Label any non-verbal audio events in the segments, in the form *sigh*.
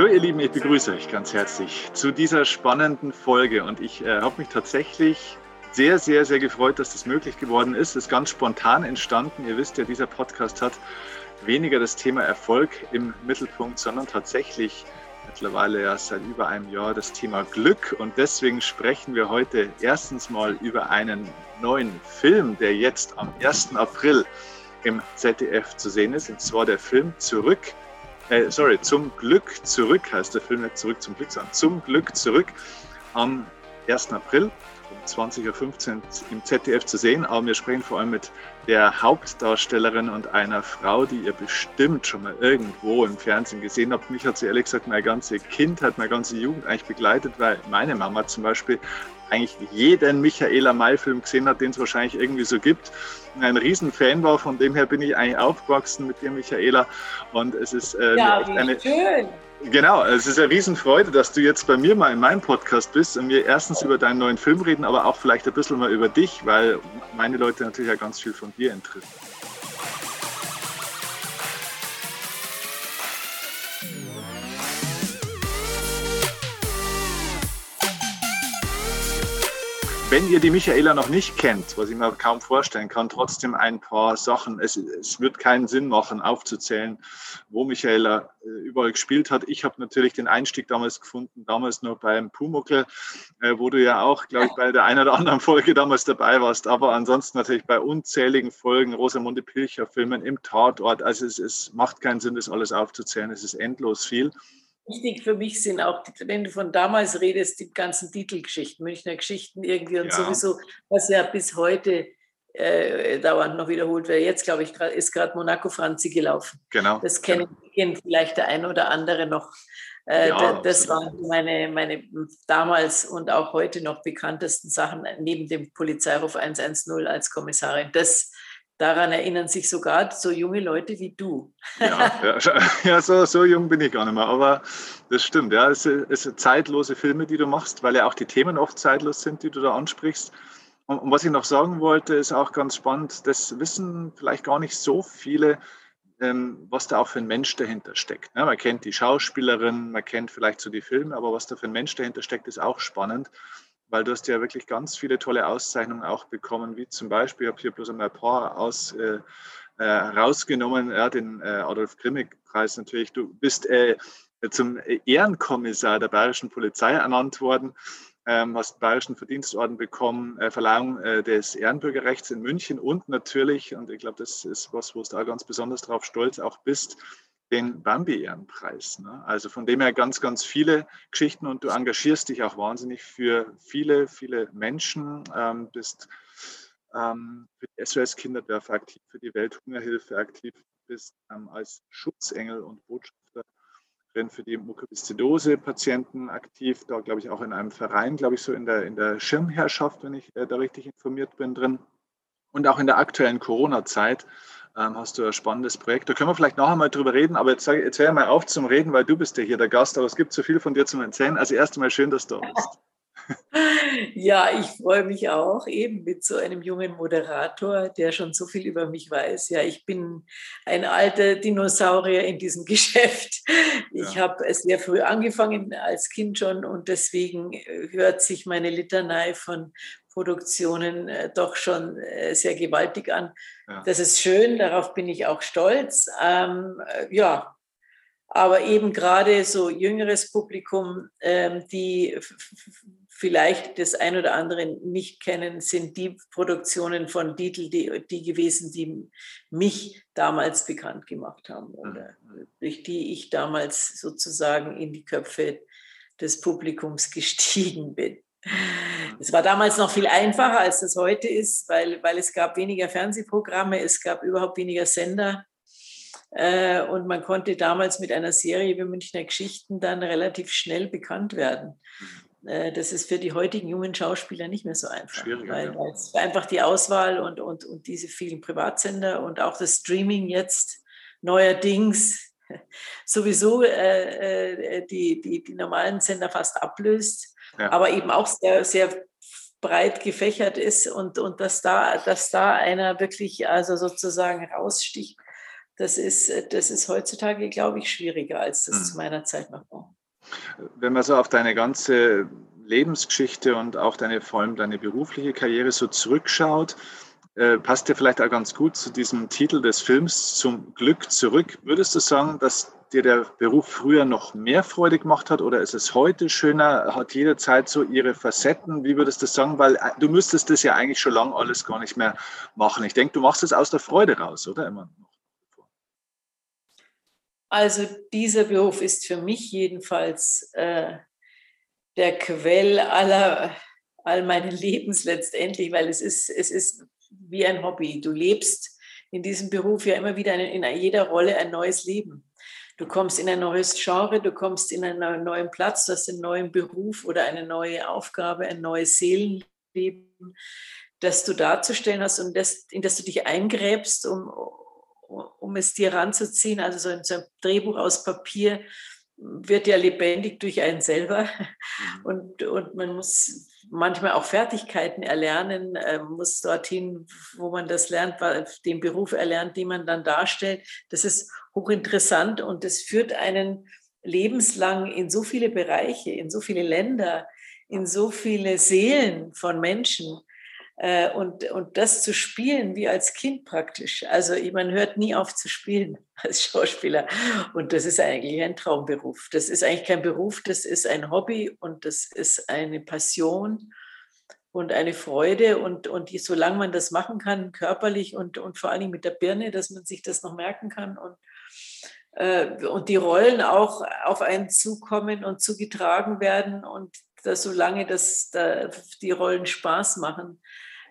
So, ihr Lieben, ich begrüße euch ganz herzlich zu dieser spannenden Folge und ich äh, habe mich tatsächlich sehr, sehr, sehr gefreut, dass das möglich geworden ist. Es ist ganz spontan entstanden. Ihr wisst ja, dieser Podcast hat weniger das Thema Erfolg im Mittelpunkt, sondern tatsächlich mittlerweile ja seit über einem Jahr das Thema Glück. Und deswegen sprechen wir heute erstens mal über einen neuen Film, der jetzt am 1. April im ZDF zu sehen ist. Und zwar der Film Zurück äh, sorry, zum Glück zurück heißt der Film nicht zurück zum Glück, sondern zum Glück zurück am 1. April um 20.15 Uhr im ZDF zu sehen. Aber wir sprechen vor allem mit der Hauptdarstellerin und einer Frau, die ihr bestimmt schon mal irgendwo im Fernsehen gesehen habt. Mich hat sie ehrlich gesagt meine ganze Kindheit, meine ganze Jugend eigentlich begleitet, weil meine Mama zum Beispiel eigentlich jeden Michaela May-Film gesehen hat, den es wahrscheinlich irgendwie so gibt. Ein Riesenfan war, von dem her bin ich eigentlich aufgewachsen mit dir, Michaela. Und es ist äh, ja, eine, schön. Genau, es ist eine Riesenfreude, dass du jetzt bei mir mal in meinem Podcast bist und wir erstens über deinen neuen Film reden, aber auch vielleicht ein bisschen mal über dich, weil meine Leute natürlich ja ganz viel von dir interessieren. Wenn ihr die Michaela noch nicht kennt, was ich mir kaum vorstellen kann, trotzdem ein paar Sachen. Es, es wird keinen Sinn machen, aufzuzählen, wo Michaela äh, überall gespielt hat. Ich habe natürlich den Einstieg damals gefunden, damals nur beim Pumuckel, äh, wo du ja auch, glaube ich, bei der einen oder anderen Folge damals dabei warst. Aber ansonsten natürlich bei unzähligen Folgen, Rosamunde Pilcher Filmen im Tatort. Also es, es macht keinen Sinn, das alles aufzuzählen. Es ist endlos viel. Wichtig für mich sind auch, wenn du von damals redest, die ganzen Titelgeschichten, Münchner Geschichten irgendwie und ja. sowieso, was ja bis heute äh, dauernd noch wiederholt wird. Jetzt, glaube ich, ist gerade Monaco Franzi gelaufen. Genau. Das kennt genau. vielleicht der ein oder andere noch. Äh, ja, das waren meine, meine damals und auch heute noch bekanntesten Sachen neben dem Polizeiruf 110 als Kommissarin. Das Daran erinnern sich sogar so junge Leute wie du. Ja, *laughs* *laughs* ja, ja so, so, jung bin ich gar nicht mehr, aber das stimmt. Ja, es, sind zeitlose Filme, die du machst, weil ja auch die Themen oft zeitlos sind, die du da ansprichst. Und, und was ich noch sagen wollte, ist auch ganz spannend, das wissen vielleicht gar nicht so viele, ähm, was da auch für ein Mensch dahinter steckt. Ja, man kennt die Schauspielerin, man kennt vielleicht so die Filme, aber was da für ein Mensch dahinter steckt, ist auch spannend weil du hast ja wirklich ganz viele tolle Auszeichnungen auch bekommen, wie zum Beispiel, ich habe hier bloß einmal ein paar aus, äh, äh, rausgenommen, ja, den äh, Adolf Grimmig-Preis natürlich. Du bist äh, zum Ehrenkommissar der Bayerischen Polizei ernannt worden, ähm, hast den Bayerischen Verdienstorden bekommen, äh, Verleihung des Ehrenbürgerrechts in München und natürlich, und ich glaube, das ist was, wo du da ganz besonders drauf stolz auch bist, den Bambi-Ehrenpreis. Ne? Also von dem her ganz, ganz viele Geschichten und du engagierst dich auch wahnsinnig für viele, viele Menschen, ähm, bist ähm, für die SOS Kinderdörfer aktiv, für die Welthungerhilfe aktiv, bist ähm, als Schutzengel und Botschafterin für die Mukoviszidose-Patienten aktiv, da glaube ich auch in einem Verein, glaube ich so in der, in der Schirmherrschaft, wenn ich äh, da richtig informiert bin, drin. Und auch in der aktuellen Corona-Zeit ähm, hast du ein spannendes Projekt. Da können wir vielleicht noch einmal drüber reden, aber jetzt, jetzt hör mal auf zum Reden, weil du bist ja hier der Gast, aber es gibt so viel von dir zum Erzählen. Also erst einmal schön, dass du da bist. *laughs* Ja, ich freue mich auch eben mit so einem jungen Moderator, der schon so viel über mich weiß. Ja, ich bin ein alter Dinosaurier in diesem *laughs* Geschäft. Ich ja. habe es sehr früh angefangen als Kind schon und deswegen hört sich meine Litanei von Produktionen äh, doch schon äh, sehr gewaltig an. Ja. Das ist schön, darauf bin ich auch stolz. Ähm, äh, ja, aber eben gerade so jüngeres Publikum, ähm, die vielleicht das ein oder andere nicht kennen, sind die Produktionen von Dietl, die, die gewesen, die mich damals bekannt gemacht haben oder durch die ich damals sozusagen in die Köpfe des Publikums gestiegen bin. Es war damals noch viel einfacher, als es heute ist, weil, weil es gab weniger Fernsehprogramme, es gab überhaupt weniger Sender. Äh, und man konnte damals mit einer Serie wie Münchner Geschichten dann relativ schnell bekannt werden. Äh, das ist für die heutigen jungen Schauspieler nicht mehr so einfach, weil, weil es einfach die Auswahl und, und, und diese vielen Privatsender und auch das Streaming jetzt neuerdings *laughs* sowieso äh, äh, die, die, die normalen Sender fast ablöst ja. aber eben auch sehr, sehr breit gefächert ist und, und dass, da, dass da einer wirklich also sozusagen raussticht, das ist, das ist heutzutage, glaube ich, schwieriger, als das mhm. zu meiner Zeit noch war. Wenn man so auf deine ganze Lebensgeschichte und auch deine, vor allem deine berufliche Karriere so zurückschaut, äh, passt ja vielleicht auch ganz gut zu diesem Titel des Films, Zum Glück zurück. Würdest du sagen, dass dir der Beruf früher noch mehr Freude gemacht hat oder ist es heute schöner? Hat jede Zeit so ihre Facetten? Wie würdest du sagen? Weil äh, du müsstest das ja eigentlich schon lange alles gar nicht mehr machen. Ich denke, du machst es aus der Freude raus, oder immer noch? Also dieser Beruf ist für mich jedenfalls äh, der Quell aller all meinen Lebens letztendlich, weil es ist, es ist wie ein Hobby. Du lebst in diesem Beruf ja immer wieder in jeder Rolle ein neues Leben. Du kommst in ein neues Genre, du kommst in einen neuen Platz, du hast einen neuen Beruf oder eine neue Aufgabe, ein neues Seelenleben, das du darzustellen hast und das, in das du dich eingräbst, um, um es dir ranzuziehen. Also so ein, so ein Drehbuch aus Papier wird ja lebendig durch einen selber mhm. und, und man muss manchmal auch Fertigkeiten erlernen, äh, muss dorthin, wo man das lernt, den Beruf erlernt, den man dann darstellt. Das ist hochinteressant und das führt einen lebenslang in so viele Bereiche, in so viele Länder, in so viele Seelen von Menschen. Äh, und, und das zu spielen wie als Kind praktisch. Also man hört nie auf zu spielen *laughs* als Schauspieler. Und das ist eigentlich ein Traumberuf. Das ist eigentlich kein Beruf, das ist ein Hobby und das ist eine Passion und eine Freude. Und, und die, solange man das machen kann, körperlich und, und vor allem mit der Birne, dass man sich das noch merken kann und äh, und die Rollen auch auf einen zukommen und zugetragen werden und dass solange das, da, die Rollen Spaß machen,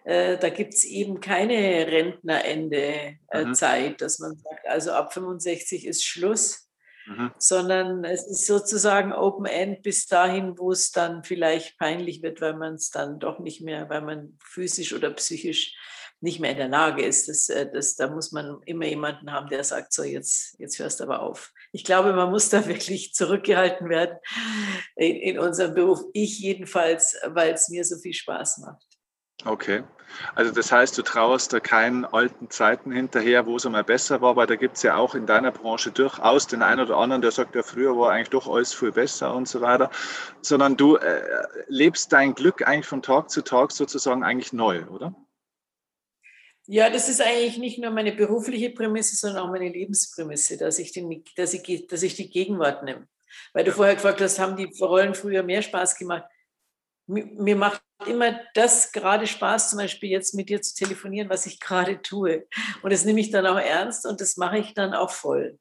äh, da gibt es eben keine Rentnerende-Zeit, mhm. dass man sagt, also ab 65 ist Schluss, mhm. sondern es ist sozusagen Open End bis dahin, wo es dann vielleicht peinlich wird, weil man es dann doch nicht mehr, weil man physisch oder psychisch nicht mehr in der Lage ist. Das, äh, das, da muss man immer jemanden haben, der sagt, so jetzt, jetzt hörst du aber auf. Ich glaube, man muss *laughs* da wirklich zurückgehalten werden in, in unserem Beruf. Ich jedenfalls, weil es mir so viel Spaß macht. Okay. Also das heißt, du trauerst da keinen alten Zeiten hinterher, wo es einmal besser war, weil da gibt es ja auch in deiner Branche durchaus den einen oder anderen, der sagt, ja, früher war eigentlich doch alles viel besser und so weiter, sondern du äh, lebst dein Glück eigentlich von Tag zu Tag sozusagen eigentlich neu, oder? Ja, das ist eigentlich nicht nur meine berufliche Prämisse, sondern auch meine Lebensprämisse, dass ich, den, dass ich, dass ich die Gegenwart nehme. Weil du vorher gefragt hast, haben die Rollen früher mehr Spaß gemacht? mir macht immer das gerade Spaß, zum Beispiel jetzt mit dir zu telefonieren, was ich gerade tue. Und das nehme ich dann auch ernst und das mache ich dann auch voll.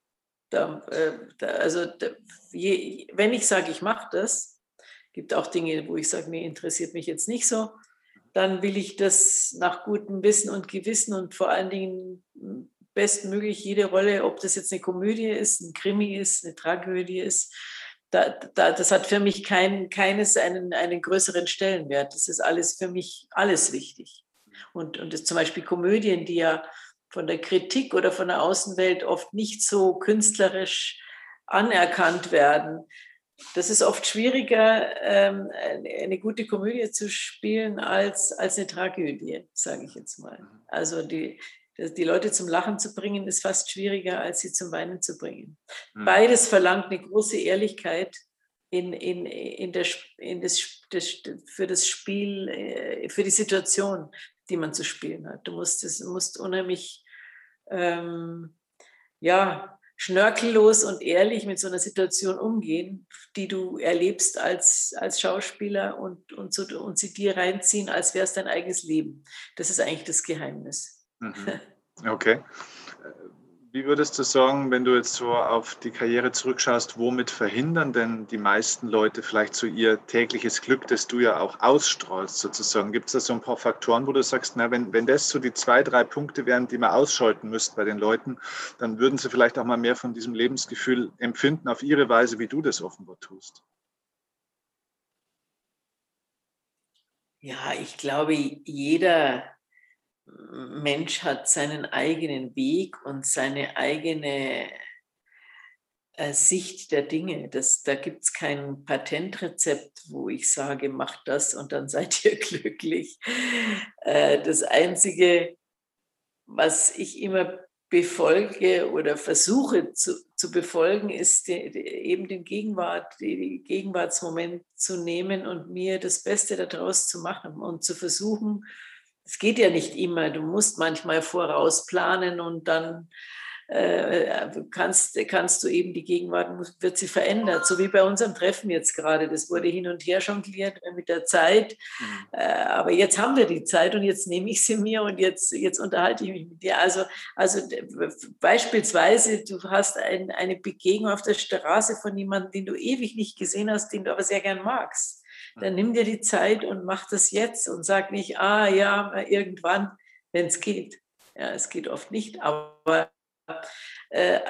Da, äh, da, also da, je, wenn ich sage, ich mache das, gibt auch Dinge, wo ich sage, mir interessiert mich jetzt nicht so, dann will ich das nach gutem Wissen und Gewissen und vor allen Dingen bestmöglich jede Rolle, ob das jetzt eine Komödie ist, ein Krimi ist, eine Tragödie ist, da, da, das hat für mich kein, keines einen, einen größeren Stellenwert. Das ist alles für mich alles wichtig. Und, und das, zum Beispiel Komödien, die ja von der Kritik oder von der Außenwelt oft nicht so künstlerisch anerkannt werden. Das ist oft schwieriger, ähm, eine gute Komödie zu spielen als, als eine Tragödie, sage ich jetzt mal. Also die, die Leute zum Lachen zu bringen, ist fast schwieriger, als sie zum Weinen zu bringen. Mhm. Beides verlangt eine große Ehrlichkeit in, in, in, der, in das, das, für das Spiel, äh, für die Situation, die man zu spielen hat. Du musst, das, musst unheimlich ähm, ja, schnörkellos und ehrlich mit so einer Situation umgehen, die du erlebst als, als Schauspieler und, und, so, und sie dir reinziehen, als wäre es dein eigenes Leben. Das ist eigentlich das Geheimnis. Mhm. *laughs* Okay. Wie würdest du sagen, wenn du jetzt so auf die Karriere zurückschaust, womit verhindern denn die meisten Leute vielleicht so ihr tägliches Glück, das du ja auch ausstrahlst sozusagen? Gibt es da so ein paar Faktoren, wo du sagst, na, wenn, wenn das so die zwei, drei Punkte wären, die man ausschalten müsste bei den Leuten, dann würden sie vielleicht auch mal mehr von diesem Lebensgefühl empfinden auf ihre Weise, wie du das offenbar tust? Ja, ich glaube, jeder Mensch hat seinen eigenen Weg und seine eigene äh, Sicht der Dinge. Das, da gibt es kein Patentrezept, wo ich sage, macht das und dann *laughs* seid ihr glücklich. Äh, das Einzige, was ich immer befolge oder versuche zu, zu befolgen, ist die, eben den Gegenwart, die Gegenwartsmoment zu nehmen und mir das Beste daraus zu machen und zu versuchen, es geht ja nicht immer, du musst manchmal vorausplanen und dann äh, kannst, kannst du eben die Gegenwart, wird sie verändert, so wie bei unserem Treffen jetzt gerade. Das wurde hin und her jongliert mit der Zeit. Mhm. Äh, aber jetzt haben wir die Zeit und jetzt nehme ich sie mir und jetzt, jetzt unterhalte ich mich mit dir. Also, also beispielsweise, du hast ein, eine Begegnung auf der Straße von jemandem, den du ewig nicht gesehen hast, den du aber sehr gern magst. Dann nimm dir die Zeit und mach das jetzt und sag nicht, ah ja, irgendwann, wenn es geht. Ja, es geht oft nicht, aber äh,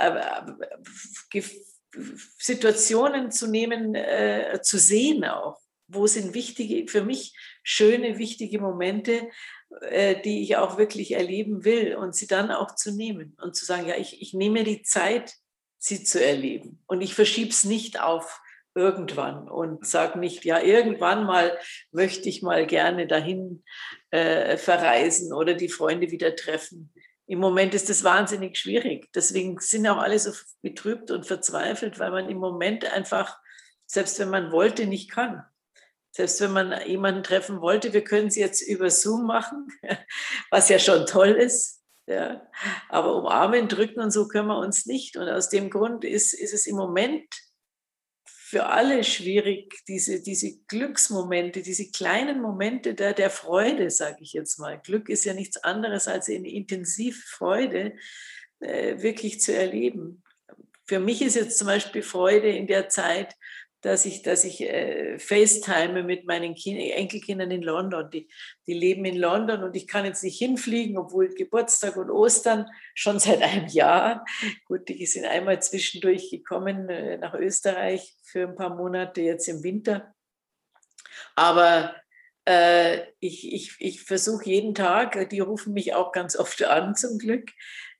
Situationen zu nehmen, äh, zu sehen auch. Wo sind wichtige, für mich schöne, wichtige Momente, äh, die ich auch wirklich erleben will und sie dann auch zu nehmen und zu sagen, ja, ich, ich nehme die Zeit, sie zu erleben und ich verschiebe es nicht auf irgendwann und sage nicht, ja, irgendwann mal möchte ich mal gerne dahin äh, verreisen oder die Freunde wieder treffen im Moment ist das wahnsinnig schwierig. Deswegen sind auch alle so betrübt und verzweifelt, weil man im Moment einfach, selbst wenn man wollte, nicht kann. Selbst wenn man jemanden treffen wollte, wir können es jetzt über Zoom machen, *laughs* was ja schon toll ist. Ja. Aber umarmen, drücken und so können wir uns nicht. Und aus dem Grund ist, ist es im Moment für alle schwierig, diese, diese Glücksmomente, diese kleinen Momente der, der Freude, sage ich jetzt mal. Glück ist ja nichts anderes als eine intensive Freude, äh, wirklich zu erleben. Für mich ist jetzt zum Beispiel Freude in der Zeit, dass ich, dass ich äh, FaceTime mit meinen kind Enkelkindern in London. Die, die leben in London und ich kann jetzt nicht hinfliegen, obwohl Geburtstag und Ostern schon *laughs* seit einem Jahr. Gut, die sind einmal zwischendurch gekommen äh, nach Österreich für ein paar Monate jetzt im Winter. Aber äh, ich, ich, ich versuche jeden Tag, die rufen mich auch ganz oft an *laughs* zum Glück,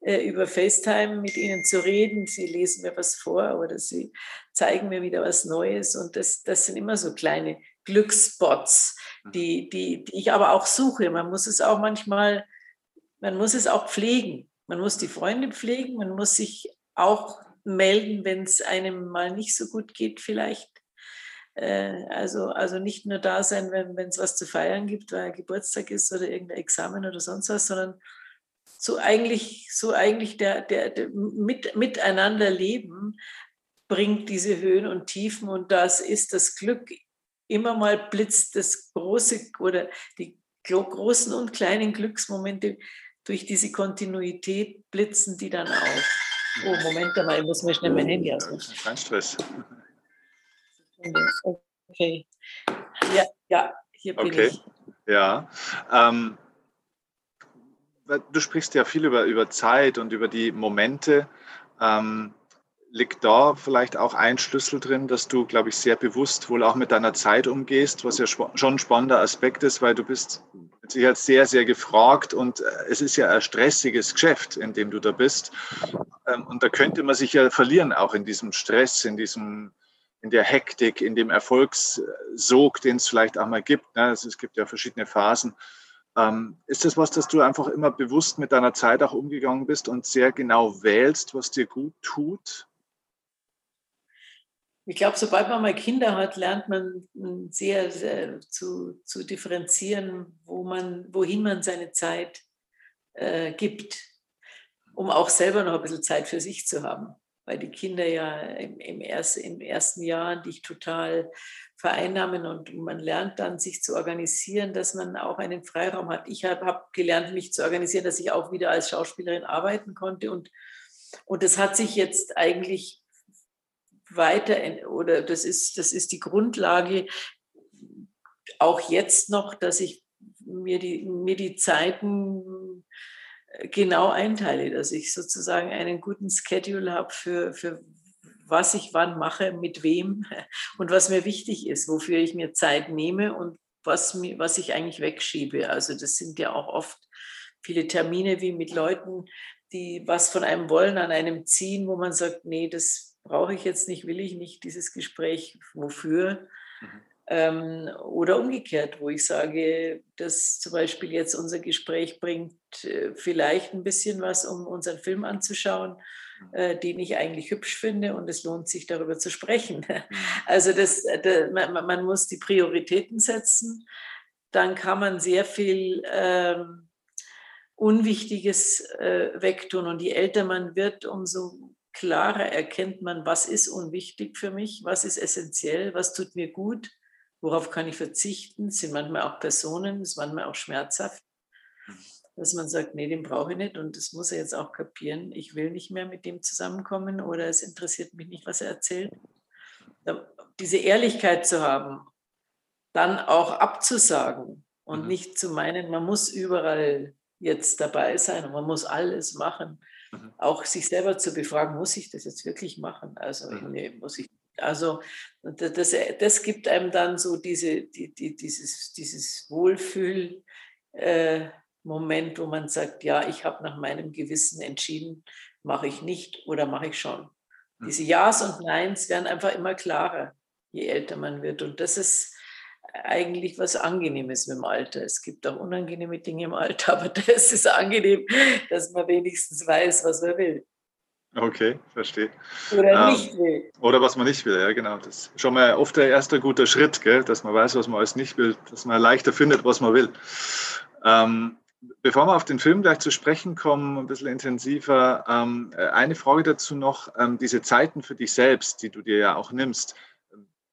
äh, über FaceTime mit ihnen zu reden. Sie lesen mir was vor oder sie zeigen mir wieder was Neues. Und das, das sind immer so kleine Glücksspots, mhm. die, die, die ich aber auch suche. Man muss es auch manchmal, man muss es auch pflegen. Man muss die Freunde pflegen, man muss sich auch melden, wenn es einem mal nicht so gut geht, vielleicht. Äh, also, also nicht nur da sein, wenn es was zu feiern gibt, weil Geburtstag ist oder irgendein Examen oder sonst was, sondern so eigentlich, so eigentlich der, der, der mit, miteinander leben bringt diese Höhen und Tiefen und das ist das Glück. Immer mal blitzt das große oder die großen und kleinen Glücksmomente durch diese Kontinuität blitzen die dann auf. Oh, Moment mal, ich muss mir schnell mein Handy ausmachen. Kein Stress. Okay. Ja, ja hier bin okay. ich. Ja. Ähm, du sprichst ja viel über, über Zeit und über die Momente. Ähm, liegt da vielleicht auch ein Schlüssel drin, dass du, glaube ich, sehr bewusst wohl auch mit deiner Zeit umgehst, was ja schon ein spannender Aspekt ist, weil du bist mit Sicherheit sehr, sehr gefragt und äh, es ist ja ein stressiges Geschäft, in dem du da bist. Ähm, und da könnte man sich ja verlieren, auch in diesem Stress, in diesem in der Hektik, in dem Erfolgssog, den es vielleicht auch mal gibt. Ne? Es gibt ja verschiedene Phasen. Ähm, ist das was, dass du einfach immer bewusst mit deiner Zeit auch umgegangen bist und sehr genau wählst, was dir gut tut? Ich glaube, sobald man mal Kinder hat, lernt man sehr, sehr zu, zu differenzieren, wo man, wohin man seine Zeit äh, gibt, um auch selber noch ein bisschen Zeit für sich zu haben weil die Kinder ja im, im, erst, im ersten Jahr dich total vereinnahmen und man lernt dann, sich zu organisieren, dass man auch einen Freiraum hat. Ich habe hab gelernt, mich zu organisieren, dass ich auch wieder als Schauspielerin arbeiten konnte und, und das hat sich jetzt eigentlich weiter, oder das ist, das ist die Grundlage auch jetzt noch, dass ich mir die, mir die Zeiten genau einteile, dass ich sozusagen einen guten Schedule habe für, für was ich wann mache, mit wem *laughs* und was mir wichtig ist, wofür ich mir Zeit nehme und was, was ich eigentlich wegschiebe. Also das sind ja auch oft viele Termine wie mit Leuten, die was von einem wollen, an einem ziehen, wo man sagt, nee, das brauche ich jetzt nicht, will ich nicht, dieses Gespräch, wofür. Mhm. Ähm, oder umgekehrt, wo ich sage, dass zum Beispiel jetzt unser Gespräch bringt äh, vielleicht ein bisschen was, um unseren Film anzuschauen, mhm. äh, den ich eigentlich hübsch finde und es lohnt sich darüber zu sprechen. Mhm. *laughs* Also das, äh, das man, man, muss die Prioritäten setzen, dann kann man sehr viel ähm, Unwichtiges äh, wegtun und je älter man wird, umso klarer erkennt man, was ist unwichtig für mich, was ist essentiell, was tut mir gut Worauf kann ich verzichten? Sind manchmal auch Personen, ist manchmal auch schmerzhaft, dass man sagt, nee, den brauche ich nicht und das muss er jetzt auch kapieren. Ich will nicht mehr mit dem zusammenkommen oder es interessiert mich nicht, was er erzählt. Diese Ehrlichkeit zu haben, dann auch abzusagen und mhm. nicht zu meinen, man muss überall jetzt dabei sein und man muss alles machen. Mhm. Auch sich selber zu befragen, muss ich das jetzt wirklich machen? Also, mhm. nee, muss ich also das, das gibt einem dann so diese, die, die, dieses, dieses Wohlfühl. Äh, Moment, wo man sagt, ja, ich habe nach meinem Gewissen entschieden, mache ich nicht oder mache ich schon. Diese mhm. Ja's und Neins werden einfach immer klarer, je älter man wird. Und das ist eigentlich was Angenehmes mit dem Alter. Es gibt auch unangenehme Dinge im Alter, *laughs* aber das ist angenehm, dass man wenigstens weiß, was man will. Okay, verstehe. Oder ähm, nicht will. Oder was man nicht will, ja, genau. Das ist schon mal oft der erste gute Schritt, gell? dass man weiß, was man alles nicht will, dass man leichter findet, was man will. Ähm, bevor wir auf den Film gleich zu sprechen kommen, ein bisschen intensiver, ähm, äh, eine Frage dazu noch: ähm, Diese Zeiten für dich selbst, die du dir ja auch nimmst,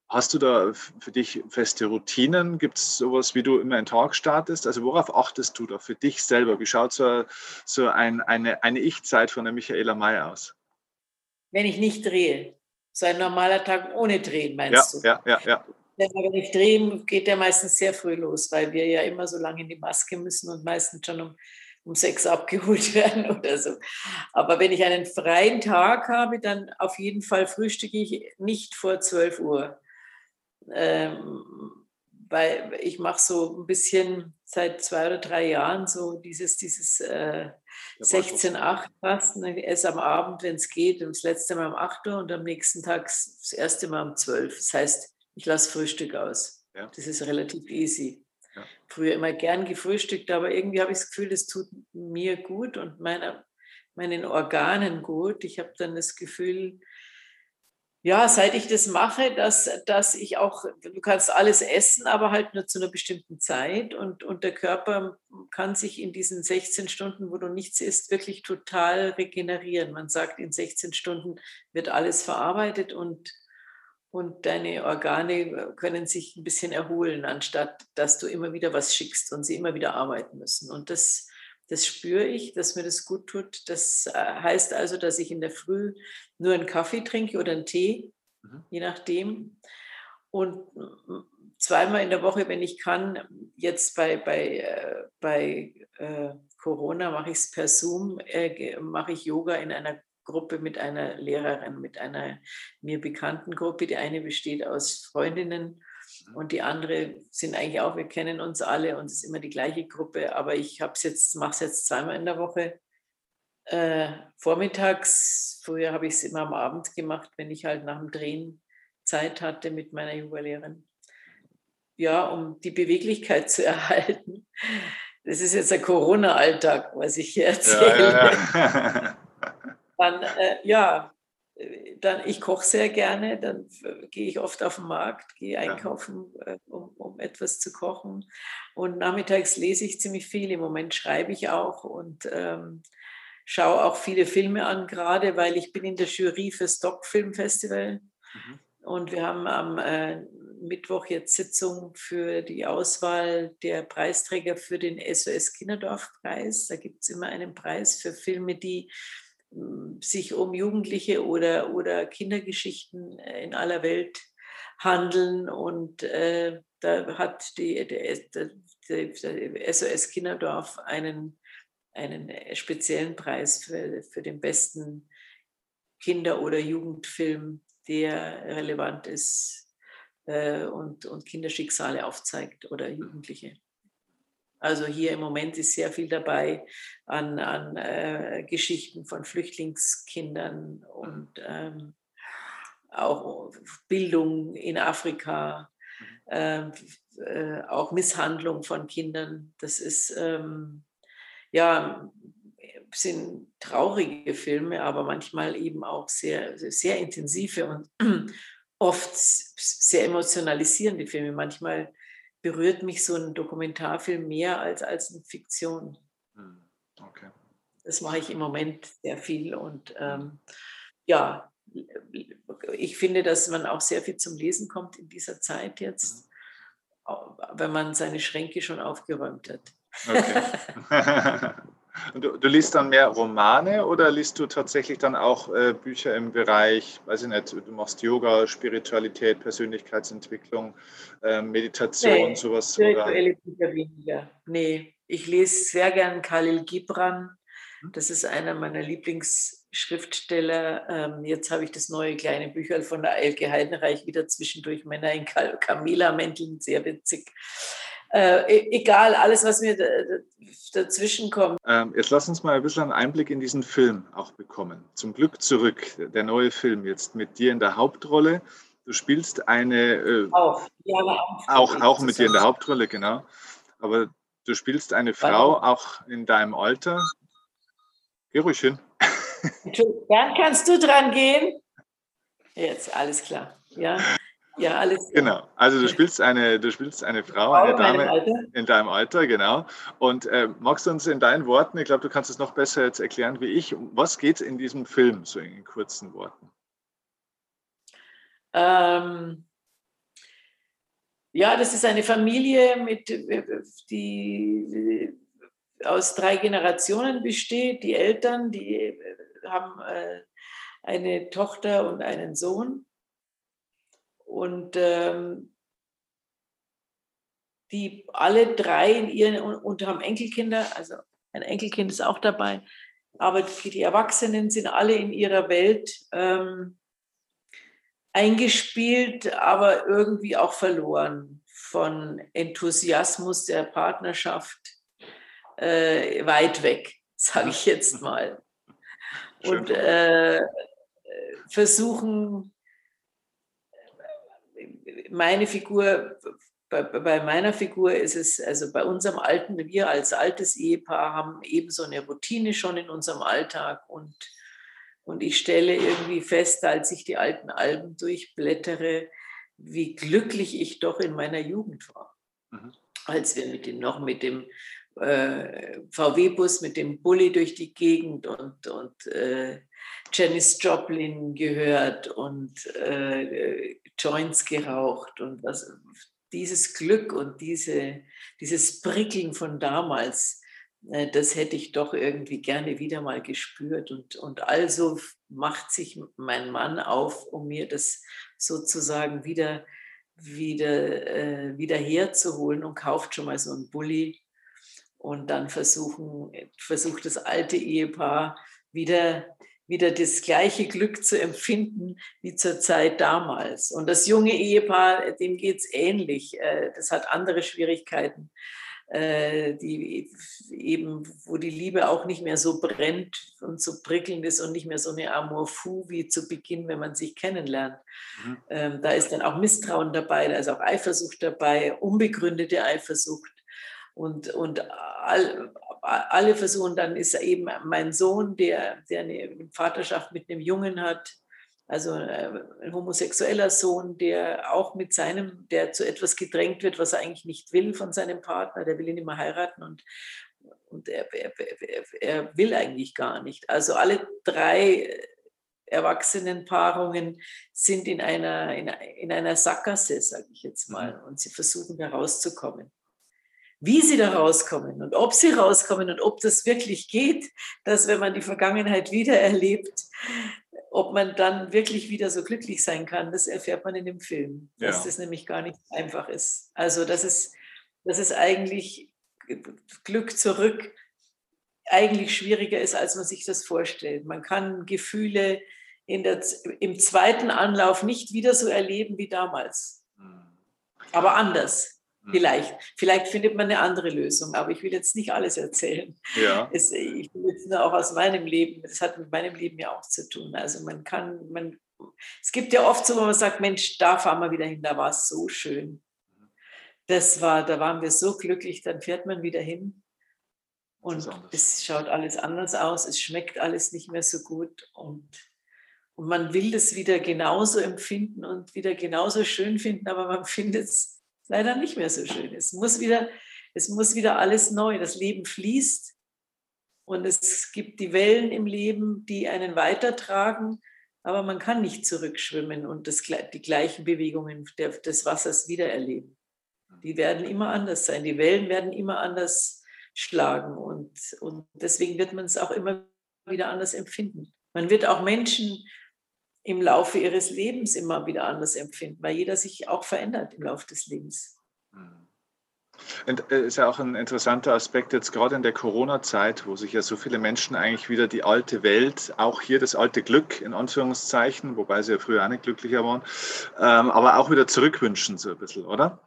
Hast du da für dich feste Routinen? Gibt es sowas, wie du immer einen Tag startest? Also worauf achtest du da für dich selber? Wie schaut so, so ein, eine, eine Ich-Zeit von der Michaela May aus? Wenn ich nicht drehe. So ein normaler Tag ohne Drehen, meinst ja, du? Ja, ja, ja. Wenn ich drehe, geht der meistens sehr früh los, weil wir ja immer so lange in die Maske müssen und meistens schon um, um sechs abgeholt *laughs* werden oder so. Aber wenn ich einen freien Tag habe, dann auf jeden Fall frühstücke ich nicht vor 12 Uhr ähm, weil ich mache so ein bisschen seit zwei oder drei Jahren so dieses, dieses äh, 16-8-Fasten. Ich esse am Abend, wenn es geht, das letzte Mal um 8 Uhr und am nächsten Tag das erste Mal um 12. Das heißt, ich lasse Frühstück aus. Ja. Das ist relativ easy. Ja. Früher immer gern gefrühstückt, aber irgendwie habe ich das Gefühl, das tut mir gut und meiner, meinen Organen gut. Ich habe dann das Gefühl, ja, seit ich das mache, dass, dass ich auch, du kannst alles essen, aber halt nur zu einer bestimmten Zeit und, und der Körper kann sich in diesen 16 Stunden, wo du nichts isst, wirklich total regenerieren. Man sagt, in 16 Stunden wird alles verarbeitet und, und deine Organe können sich ein bisschen erholen, anstatt dass du immer wieder was schickst und sie immer wieder arbeiten müssen. Und das das spüre ich, dass mir das gut tut. Das äh, heißt also, dass ich in der Früh nur einen Kaffee trinke oder einen Tee, mhm. je nachdem. Und zweimal in der Woche, wenn ich kann, jetzt bei, bei, äh, bei äh, Corona mache ich es per Zoom, äh, mache ich Yoga in einer Gruppe mit einer Lehrerin, mit einer mir bekannten Gruppe. Die eine besteht aus Freundinnen und die andere sind eigentlich auch, wir kennen uns alle und es ist immer die gleiche Gruppe, aber ich habe es jetzt, mache es jetzt zweimal in der Woche. Äh, vormittags, früher habe ich es immer am Abend gemacht, wenn ich halt nach dem Drehen Zeit hatte mit meiner Yogalehrerin. Ja, um die Beweglichkeit *laughs* zu erhalten. Das ist jetzt der Corona-Alltag, was ich hier erzähle. Ja, ja, ja. *laughs* Dann, äh, ja, dann, ich koche sehr gerne, dann gehe ich oft auf den Markt, gehe einkaufen, ja. um, um, etwas zu kochen. Und nachmittags lese ich ziemlich viel. Im Moment schreibe ich auch und ähm, schaue auch viele Filme an, gerade weil ich bin in der Jury für Stock Film Festival. Mhm. Und wir haben am äh, Mittwoch jetzt Sitzung für die Auswahl der Preisträger für den SOS Kinderdorfpreis. Da gibt es immer einen Preis für Filme, die sich um Jugendliche oder, oder Kindergeschichten äh, in aller Welt handeln. Und äh, da hat die, der, der, SOS Kinderdorf einen, einen speziellen Preis für, für den besten Kinder- oder Jugendfilm, der relevant ist äh, und, und Kinderschicksale aufzeigt oder Jugendliche. Also hier im Moment ist sehr viel dabei an, an äh, Geschichten von Flüchtlingskindern und ähm, auch Bildung in Afrika. äh, äh, auch Misshandlung von Kindern. Das ist ähm, ja sind traurige Filme, aber manchmal eben auch sehr, sehr intensive und *clears throat* oft sehr emotionalisierende Filme. Manchmal berührt mich so ein Dokumentarfilm mehr als, als eine Fiktion. Hm, okay. Das mache ich im Moment sehr viel und ähm, ja, ich finde, dass man auch sehr viel zum Lesen kommt in dieser Zeit jetzt, mhm. wenn man seine Schränke schon aufgeräumt hat. Okay. *laughs* *laughs* Und du, du, liest dann mehr Romane oder liest du tatsächlich dann auch äh, Bücher im Bereich, weiß ich nicht, du machst Yoga, Spiritualität, Persönlichkeitsentwicklung, äh, Meditation, nee, sowas? Spirituelle Bücher weniger. Nee, ich lese sehr gern Khalil Gibran. Hm? Das ist einer meiner Lieblingsschriftsteller. Ähm, jetzt habe ich das neue kleine Bücher von der Elke Heidenreich wieder zwischendurch Männer in Camilla-Mänteln, sehr witzig äh, e-, egal, alles, was mir dazwischen kommt. Ähm, jetzt lass uns mal ein bisschen einen Einblick in diesen Film auch bekommen. Zum Glück zurück, der neue Film jetzt mit dir in der Hauptrolle. Du spielst eine. Äh, auch, ja, auch, auch mit dir in der Hauptrolle, genau. Aber du spielst eine Frau auch in deinem Alter. Geh ruhig hin. Dann kannst du dran gehen. Jetzt, alles klar. Ja. Ja, alles. Genau. Also du spielst eine, du spielst eine Frau, eine Dame in deinem Alter, genau. Und äh, magst du uns in deinen Worten, ich glaube, du kannst es noch besser jetzt erklären wie ich, was geht in diesem Film, so in kurzen Worten? Ähm, ja, das ist eine Familie, mit, die aus drei Generationen besteht. Die Eltern, die haben äh, eine Tochter und einen Sohn und ähm, die alle drei in ihren und haben Enkelkinder, also ein Enkelkind ist auch dabei, aber die Erwachsenen sind alle in ihrer Welt ähm, eingespielt, aber irgendwie auch verloren von Enthusiasmus der Partnerschaft äh, weit weg, *laughs* sage ich jetzt mal. Und äh, versuchen meine Figur, bei, bei, meiner Figur ist es, also bei unserem alten, wir als altes Ehepaar haben eben so eine Routine schon in unserem Alltag und, und ich stelle irgendwie fest, als ich die alten Alben durchblättere, wie glücklich ich doch in meiner Jugend war. Mhm. Als wir mit dem, noch mit dem äh, VW-Bus, mit dem Bulli durch die Gegend und, und äh, Janis Joplin gehört und äh, Joints geraucht und was, dieses Glück und diese, dieses Prickeln von damals, äh, das hätte ich doch irgendwie gerne wieder mal gespürt. Und, und also macht sich mein Mann auf, um mir das sozusagen wieder, wieder, äh, wieder herzuholen und kauft schon mal so einen Bulli. Und dann versuchen, versucht das alte Ehepaar wieder wieder das gleiche Glück zu empfinden wie zur Zeit damals. Und das junge Ehepaar, dem geht es ähnlich. Äh, das hat andere Schwierigkeiten, äh, die eben, wo die Liebe auch nicht mehr so brennt und so prickelnd ist und nicht mehr so eine Amour fou wie zu Beginn, wenn man sich kennenlernt. Mhm. Ähm, da ist dann auch Misstrauen dabei, da ist auch Eifersucht dabei, unbegründete Eifersucht. Und, und all, alle versuchen, dann ist eben mein Sohn, der, der eine Vaterschaft mit einem Jungen hat, also äh, ein homosexueller Sohn, der auch mit seinem, der zu etwas gedrängt wird, was er eigentlich nicht will von seinem Partner, der will ihn immer heiraten und, und er, er, er will eigentlich gar nicht. Also alle drei Erwachsenenpaarungen sind in einer, in, in einer Sackgasse, sage ich jetzt mal, mhm. und sie versuchen da rauszukommen wie sie da rauskommen und ob sie rauskommen und ob das wirklich geht, dass wenn man die Vergangenheit wieder erlebt, ob man dann wirklich wieder so glücklich sein kann, das erfährt man in dem Film, ja. dass das nämlich gar nicht einfach ist. Also das ist, das ist eigentlich Glück zurück eigentlich schwieriger ist, als man sich das vorstellt. Man kann Gefühle der, im zweiten Anlauf nicht wieder so erleben wie damals, hm. aber anders. Hm. Vielleicht. Vielleicht findet man eine andere Lösung, aber ich will jetzt nicht alles erzählen. Ja. Es, ich will jetzt nur auch aus meinem Leben, das hat mit meinem Leben ja auch zu tun. Also man kann, man, es gibt ja oft so, wo man sagt, Mensch, da fahren wir wieder hin, da war es so schön. das war, da waren wir so glücklich, dann fährt man wieder hin und es schaut alles anders aus, es schmeckt alles nicht mehr so gut und, und man will das wieder genauso empfinden und wieder genauso schön finden, aber man *laughs* findet es leider nicht mehr so schön. Es muss wieder, es muss wieder alles neu. Das Leben fließt und es gibt die Wellen im Leben, die einen weitertragen, aber man kann nicht zurückschwimmen und das, die gleichen Bewegungen des Wassers wiedererleben. Die werden immer anders sein, die Wellen werden immer anders schlagen und, und deswegen wird man es auch immer wieder anders empfinden. Man wird auch Menschen im Laufe ihres Lebens immer wieder anders empfinden, weil jeder sich auch verändert im Laufe des Lebens. Und äh, ist ja auch ein interessanter Aspekt jetzt gerade in der Corona-Zeit, wo sich ja so viele Menschen eigentlich wieder die alte Welt, auch hier das alte Glück in Anführungszeichen, wobei sie ja früher auch nicht glücklicher waren, ähm, aber auch wieder zurückwünschen so ein bisschen, oder?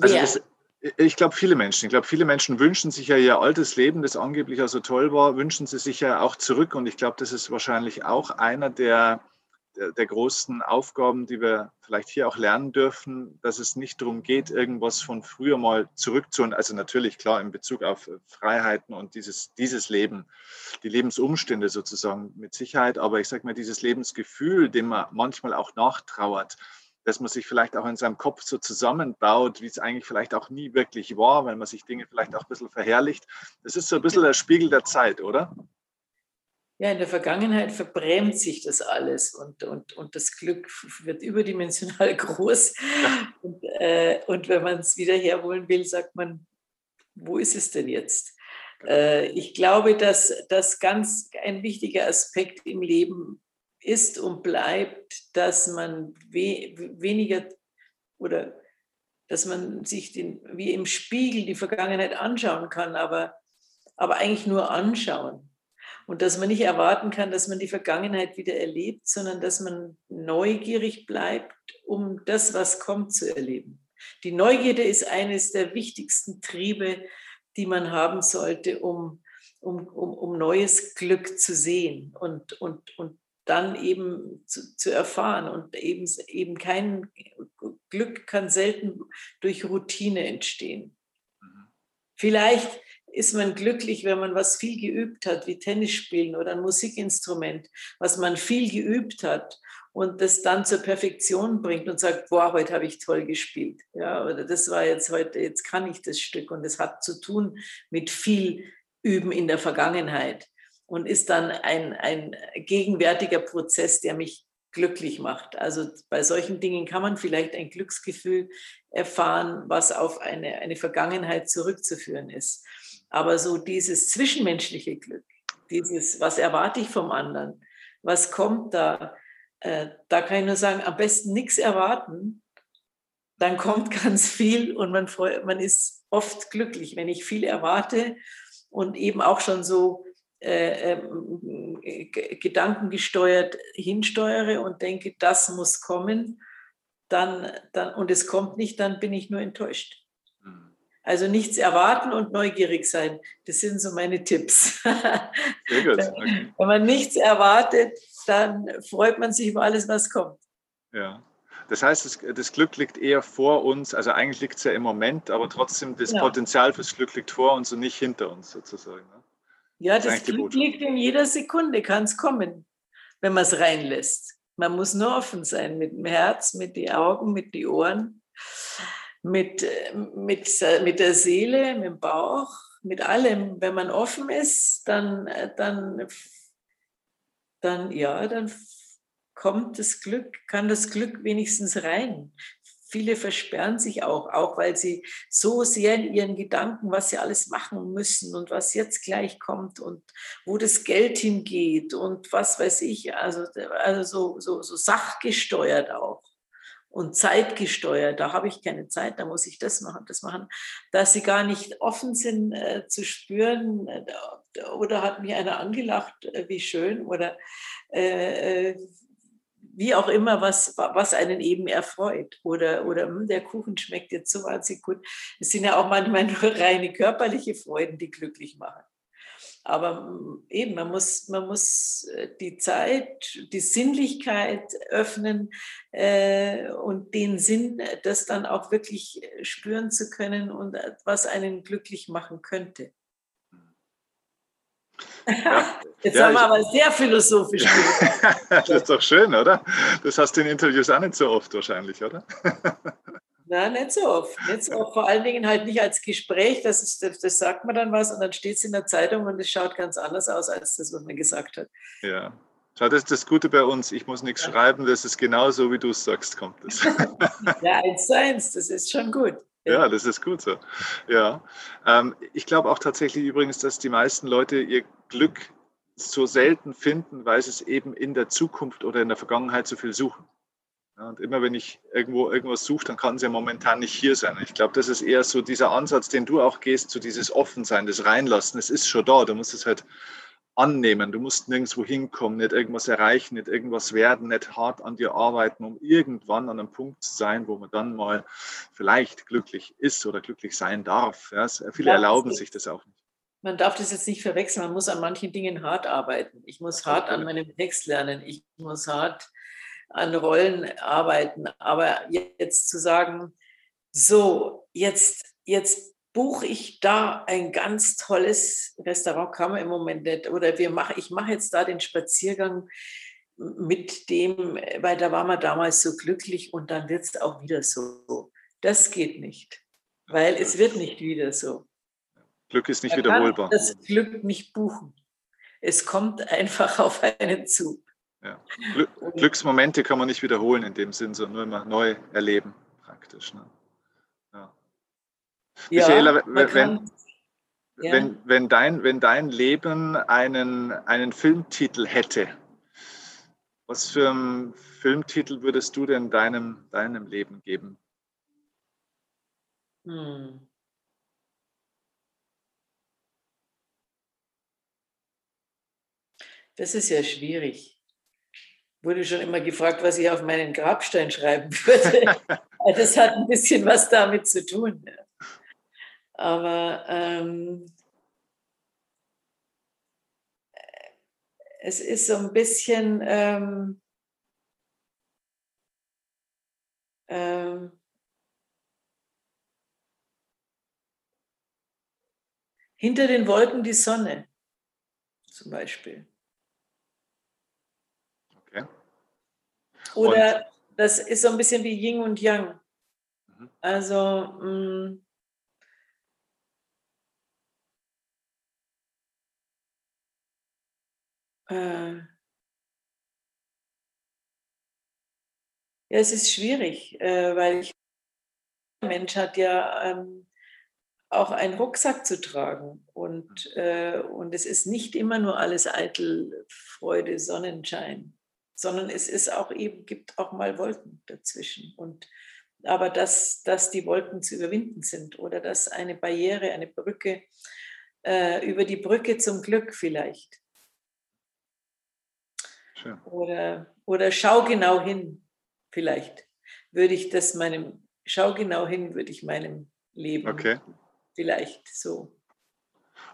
Also das, ich glaube, viele Menschen. Ich glaube, viele Menschen wünschen sich ja ihr altes Leben, das angeblich ja so toll war, wünschen sie sich ja auch zurück. Und ich glaube, das ist wahrscheinlich auch einer der, der, der, großen Aufgaben, die wir vielleicht hier auch lernen dürfen, dass es nicht darum geht, irgendwas von früher mal zurückzuholen. Also natürlich klar in Bezug auf Freiheiten und dieses, dieses Leben, die Lebensumstände sozusagen mit Sicherheit. Aber ich sage mal, dieses Lebensgefühl, dem man manchmal auch nachtrauert, dass man sich vielleicht auch in seinem Kopf so zusammenbaut, wie es eigentlich vielleicht auch nie wirklich war, weil man sich Dinge vielleicht auch ein bisschen verherrlicht. Das ist so ein bisschen der Spiegel der Zeit, oder? Ja, in der Vergangenheit verbrämt sich das alles und, und, und das Glück wird überdimensional *laughs* groß. Ja. Und, äh, und wenn man es wieder herholen will, sagt man, wo ist es denn jetzt? Genau. Äh, ich glaube, dass das ganz ein wichtiger Aspekt im Leben ist und bleibt, dass man we weniger oder dass man sich den, wie im Spiegel die Vergangenheit anschauen kann, aber, aber eigentlich nur anschauen. Und dass man nicht erwarten kann, dass man die Vergangenheit wieder erlebt, sondern dass man neugierig bleibt, um das, was kommt, zu erleben. Die Neugierde ist eines der wichtigsten Triebe, die man haben sollte, um, um, um, um neues Glück zu sehen und, und, und dann eben zu, zu, erfahren. Und eben, eben kein Glück kann selten durch Routine entstehen. Mhm. Vielleicht ist man glücklich, wenn man was viel geübt hat, wie Tennis spielen oder ein Musikinstrument, was man viel geübt hat und das dann zur Perfektion bringt und sagt, boah, heute habe ich toll gespielt. Ja, oder das war jetzt heute, jetzt kann ich das Stück und das hat zu tun mit viel Üben in der Vergangenheit und ist dann ein, ein gegenwärtiger Prozess, der mich glücklich macht. Also bei solchen Dingen kann man vielleicht ein Glücksgefühl erfahren, was auf eine, eine Vergangenheit zurückzuführen ist. Aber so dieses zwischenmenschliche Glück, dieses, was erwarte ich vom anderen, was kommt da, äh, da kann ich nur sagen, am besten nichts erwarten, dann kommt *laughs* ganz viel und man, freut, man ist oft glücklich, wenn ich viel erwarte und eben auch schon so äh, ähm, gedankengesteuert hinsteuere und denke, das muss kommen, dann, dann, und es kommt nicht, dann bin ich nur enttäuscht. Mhm. Also nichts erwarten und neugierig sein. Das sind so meine Tipps. Sehr gut. Okay. Wenn man nichts erwartet, dann freut man sich über alles, was kommt. Ja. Das heißt, das, das Glück liegt eher vor uns. Also eigentlich liegt es ja im Moment, aber trotzdem das ja. Potenzial fürs Glück liegt vor uns und nicht hinter uns sozusagen. Ja, das Glück liegt in jeder Sekunde, kann es kommen, wenn man es reinlässt. Man muss nur offen sein mit dem Herz, mit den Augen, mit den Ohren, mit, mit, mit der Seele, mit dem Bauch, mit allem. Wenn man offen ist, dann, dann, dann, ja, dann kommt das Glück, kann das Glück wenigstens rein viele versperren sich auch, auch weil sie so sehr in ihren Gedanken, was sie alles machen müssen und was jetzt gleich kommt und wo das Geld hingeht und was weiß ich, also, also so, so, so sachgesteuert auch und zeitgesteuert. Da habe ich keine Zeit, da muss ich das machen, das machen, dass sie gar nicht offen sind äh, zu spüren. Äh, oder hat mir einer angelacht, äh, wie schön, oder äh, äh wie auch immer, was, was einen eben erfreut. Oder, oder hm, der Kuchen schmeckt jetzt so wahnsinnig gut. Es sind ja auch manchmal *laughs* nur reine körperliche Freuden, die glücklich machen. Aber mm, eben, man muss, man muss äh, die Zeit, die Sinnlichkeit öffnen äh, und den Sinn, das dann auch wirklich spüren zu können und was einen glücklich machen könnte. Ja. *laughs* Jetzt ja, haben wir aber sehr philosophisch. *laughs* das ist doch schön, oder? Das hast du in Interviews auch nicht so oft wahrscheinlich, oder? *laughs* Na, nicht so oft. Nicht so oft. Vor allen Dingen halt nicht als Gespräch, das, ist, das, sagt man dann was und dann steht es in der Zeitung und es schaut ganz anders aus, als das, was man gesagt hat. Ja. Schau, das ist das Gute bei uns. Ich muss nichts ja. schreiben, das ist genauso, wie du es sagst, kommt es. ja, eins zu eins, das ist schon gut. Ja, das ist gut so. Ja. Ähm, ich glaube auch tatsächlich übrigens, dass die meisten Leute ihr Glück so selten finden, weil sie es eben in der Zukunft oder in der Vergangenheit so viel suchen. Ja, und immer wenn ich irgendwo irgendwas suche, dann kann es ja momentan nicht hier sein. Ich glaube, das ist eher so dieser Ansatz, den du auch gehst, zu so dieses Offensein, das Reinlassen. Es ist schon da, du musst es halt annehmen. Du musst nirgendwo hinkommen, nicht irgendwas erreichen, nicht irgendwas werden, nicht hart an dir arbeiten, um irgendwann an einem Punkt zu sein, wo man dann mal vielleicht glücklich ist oder glücklich sein darf. Ja, viele ja, erlauben sich das auch nicht. Man darf das jetzt nicht verwechseln. Man muss an manchen Dingen hart arbeiten. Ich muss hart an meinem Text lernen. Ich muss hart an Rollen arbeiten. Aber jetzt zu sagen, so, jetzt, jetzt buche ich da ein ganz tolles Restaurant, kann man im Moment nicht. Oder wir mach, ich mache jetzt da den Spaziergang mit dem, weil da war man damals so glücklich und dann wird es auch wieder so. Das geht nicht, weil es wird nicht wieder so. Glück ist nicht man wiederholbar. das Glück nicht buchen. Es kommt einfach *laughs* auf einen zu. Ja. Glücksmomente kann man nicht wiederholen in dem Sinn, sondern nur immer neu erleben, praktisch. Ne? Ja. ja Michaela, wenn, kann, ja. wenn, wenn, dein, wenn dein Leben einen, einen Filmtitel hätte, was für einen Filmtitel würdest du denn deinem, deinem Leben geben? Hm. Das ist ja schwierig wurde schon immer gefragt, was ich auf meinen Grabstein schreiben würde. *laughs* das hat ein bisschen was damit zu tun. Aber ähm, es ist so ein bisschen ähm, ähm, hinter den Wolken die Sonne zum Beispiel. Oder und, das ist so ein bisschen wie Yin und Yang. Mhm. Also mh, äh, ja, es ist schwierig, äh, weil ich, der Mensch hat ja ähm, auch einen Rucksack zu tragen und, mhm. äh, und es ist nicht immer nur alles eitel Freude, Sonnenschein sondern es ist auch eben, gibt auch mal Wolken dazwischen. Und aber dass, dass die Wolken zu überwinden sind oder dass eine Barriere, eine Brücke, äh, über die Brücke zum Glück vielleicht. Schön. Oder, oder schau genau hin, vielleicht würde ich das meinem, schau genau hin, würde ich meinem Leben okay. vielleicht so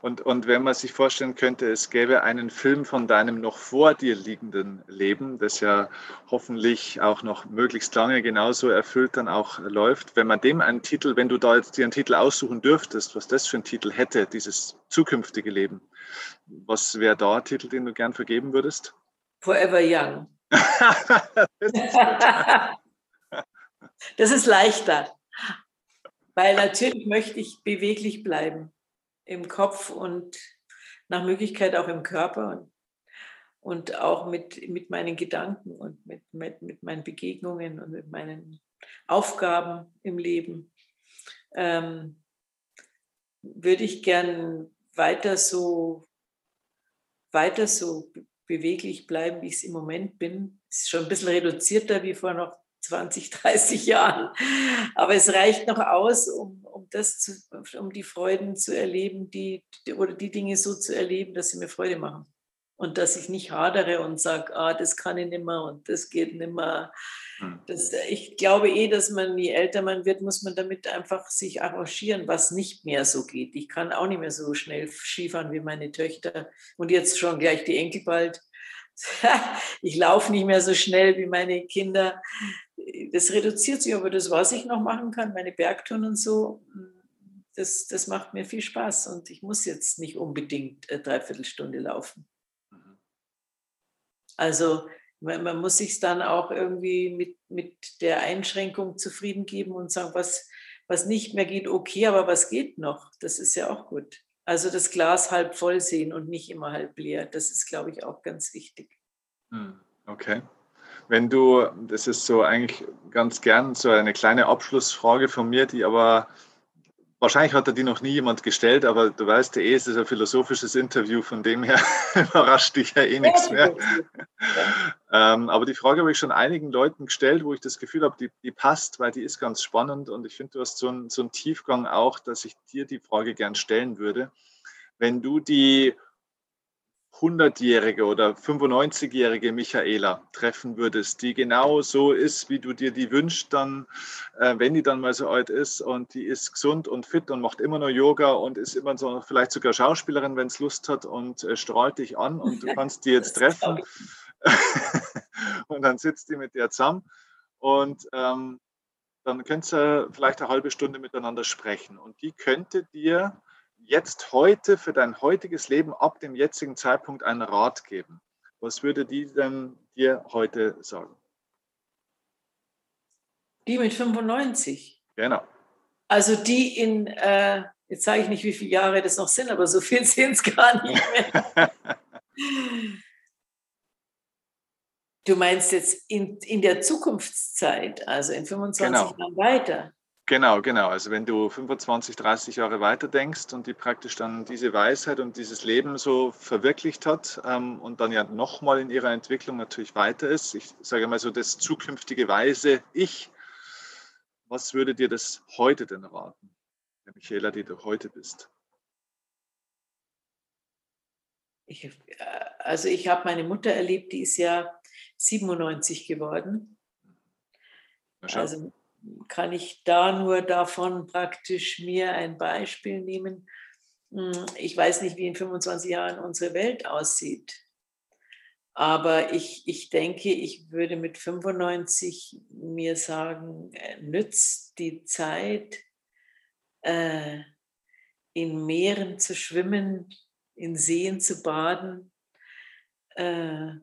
und, und wenn man sich vorstellen könnte, es gäbe einen Film von deinem noch vor dir liegenden Leben, das ja hoffentlich auch noch möglichst lange genauso erfüllt dann auch läuft, wenn man dem einen Titel, wenn du da jetzt dir einen Titel aussuchen dürftest, was das für ein Titel hätte, dieses zukünftige Leben, was wäre da ein Titel, den du gern vergeben würdest? Forever Young. *laughs* das ist leichter, weil natürlich möchte ich beweglich bleiben im Kopf und nach Möglichkeit auch im Körper und, auch mit, mit meinen Gedanken und mit, mit, mit meinen Begegnungen und mit meinen Aufgaben im Leben. Ähm, würde ich gern weiter so, weiter so beweglich bleiben, wie ich es im Moment bin. Ist schon ein bisschen reduzierter wie vor noch 20, 30 *laughs* Jahren. Aber es reicht noch aus, um, um, das zu, um die Freuden zu erleben, die, oder die Dinge so zu erleben, dass sie mir Freude machen. Und dass ich nicht hadere und sage, ah, das kann ich nicht mehr und das geht nicht mehr. Hm. Das, ich glaube eh, dass man, je älter man wird, muss man damit einfach sich arrangieren, was nicht mehr so geht. Ich kann auch nicht mehr so schnell Skifahren wie meine Töchter und jetzt schon gleich die Enkel bald. *laughs* Ich laufe nicht mehr so schnell wie meine Kinder. Das reduziert sich, aber das, was ich noch machen kann, meine Bergtouren und so, das, das macht mir viel Spaß und ich muss jetzt nicht unbedingt eine Dreiviertelstunde laufen. Also man, man muss sich dann auch irgendwie mit, mit der Einschränkung zufrieden geben und sagen, was, was nicht mehr geht, okay, aber was geht noch? Das ist ja auch gut. Also das Glas halb voll sehen und nicht immer halb leer, das ist, glaube ich, auch ganz wichtig. Hm, okay. Wenn du, das ist so eigentlich ganz gern so eine kleine Abschlussfrage von mir, die aber Wahrscheinlich hat er die noch nie jemand gestellt, aber du weißt ja eh, es ist ein philosophisches Interview, von dem her *laughs* überrascht dich ja eh nichts mehr. ähm, aber die Frage habe ich schon einigen Leuten gestellt, wo ich das Gefühl habe, die, die passt, weil die ist ganz spannend und ich finde, du hast so einen, so einen Tiefgang auch, dass ich dir die Frage gern stellen würde. Wenn du die 100-jährige oder 95-jährige Michaela treffen würdest, die genau so ist, wie du dir die wünschst, dann, äh, wenn die dann mal so alt ist und die ist gesund und fit und macht immer noch Yoga und ist immer so vielleicht sogar Schauspielerin, wenn es Lust hat und äh, strahlt dich an und du *laughs* kannst die jetzt treffen. *laughs* und dann sitzt die mit dir zusammen und ähm, dann könnt ihr vielleicht eine halbe Stunde miteinander sprechen und die könnte dir jetzt heute für dein heutiges Leben ab dem jetzigen Zeitpunkt einen Rat geben, was würde die denn dir heute sagen? Die mit 95. Genau. Also die in, äh, jetzt sage ich nicht, wie viele Jahre das noch sind, aber so viel *laughs* sind es gar nicht mehr. *laughs* du meinst jetzt in, in der Zukunftszeit, also in 25 genau. Jahren weiter. Genau, genau. Also wenn du 25, 30 Jahre weiter denkst und die praktisch dann diese Weisheit und dieses Leben so verwirklicht hat ähm, und dann ja nochmal in ihrer Entwicklung natürlich weiter ist, ich sage mal so das zukünftige weise Ich, was würde dir das heute denn raten, der Michaela, die du heute bist? Ich, äh, also ich habe meine Mutter erlebt, die ist ja 97 geworden. Also kann ich da nur davon praktisch mir ein Beispiel nehmen. Hm, ich weiß nicht, wie in 25 Jahren unsere Welt aussieht. Aber ich, ich denke, ich würde mit 95 mir sagen, äh, nützt die Zeit, äh, in Meeren zu schwimmen, in Seen zu baden, äh,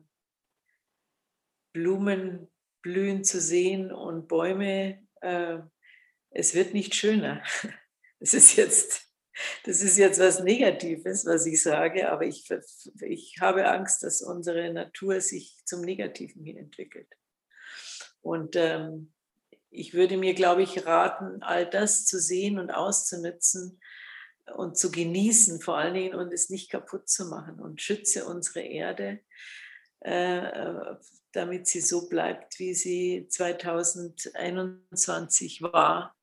Blumen blühen zu sehen und Bäume äh, es wird nicht schöner. *laughs* Das ist jetzt, das ist jetzt was Negatives, was ich sage, aber ich, ich habe Angst, dass unsere Natur sich zum Negativen hin entwickelt. Und ähm, ich würde mir, glaube ich, raten, all das zu sehen und auszunutzen und zu genießen, vor allen Dingen, und es nicht kaputt zu machen. Und schütze unsere Erde äh, damit sie so bleibt, wie sie 2021 war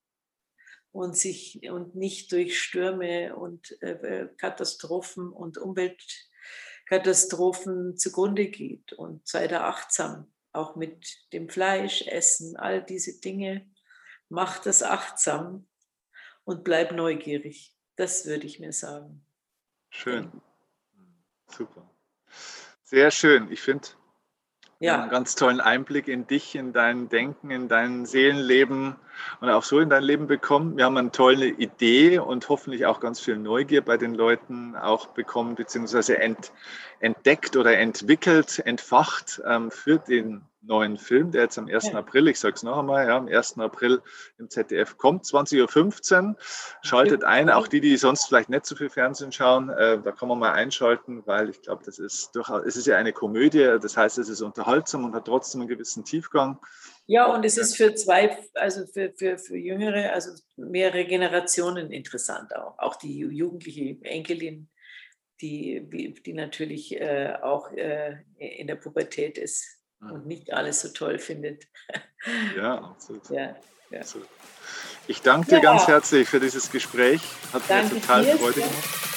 und sich und nicht durch Stürme und äh, Katastrophen und Umweltkatastrophen zugrunde geht. Und sei da achtsam, auch mit dem Fleisch, Essen, all diese Dinge. Mach das achtsam und bleib neugierig. Das würde ich mir sagen. Schön. Super. Sehr schön. Ich finde ja. einen ganz tollen Einblick in dich, in dein Denken, in dein Seelenleben und auch so in dein Leben bekommen. Wir haben eine tolle Idee und hoffentlich auch ganz viel Neugier bei den Leuten auch bekommen, beziehungsweise ent, entdeckt oder entwickelt, entfacht ähm, für den neuen Film, der jetzt am 1. Ja. April, ich sage es noch einmal, ja, am 1. April im ZDF kommt, 20.15 Uhr. Schaltet ein, auch die, die sonst vielleicht nicht so viel Fernsehen schauen, äh, da kann man mal einschalten, weil ich glaube, das ist durchaus, es ist ja eine Komödie, das heißt, es ist unterhaltsam und hat trotzdem einen gewissen Tiefgang. Ja, und es ist für zwei, also für, für, für jüngere, also mehrere Generationen interessant auch. Auch die jugendliche Enkelin, die, die natürlich äh, auch äh, in der Pubertät ist und nicht alles so toll findet. Ja, absolut. Ja, ja. absolut. Ich danke dir ja. ganz herzlich für dieses Gespräch. Hat danke mir total Freude gemacht.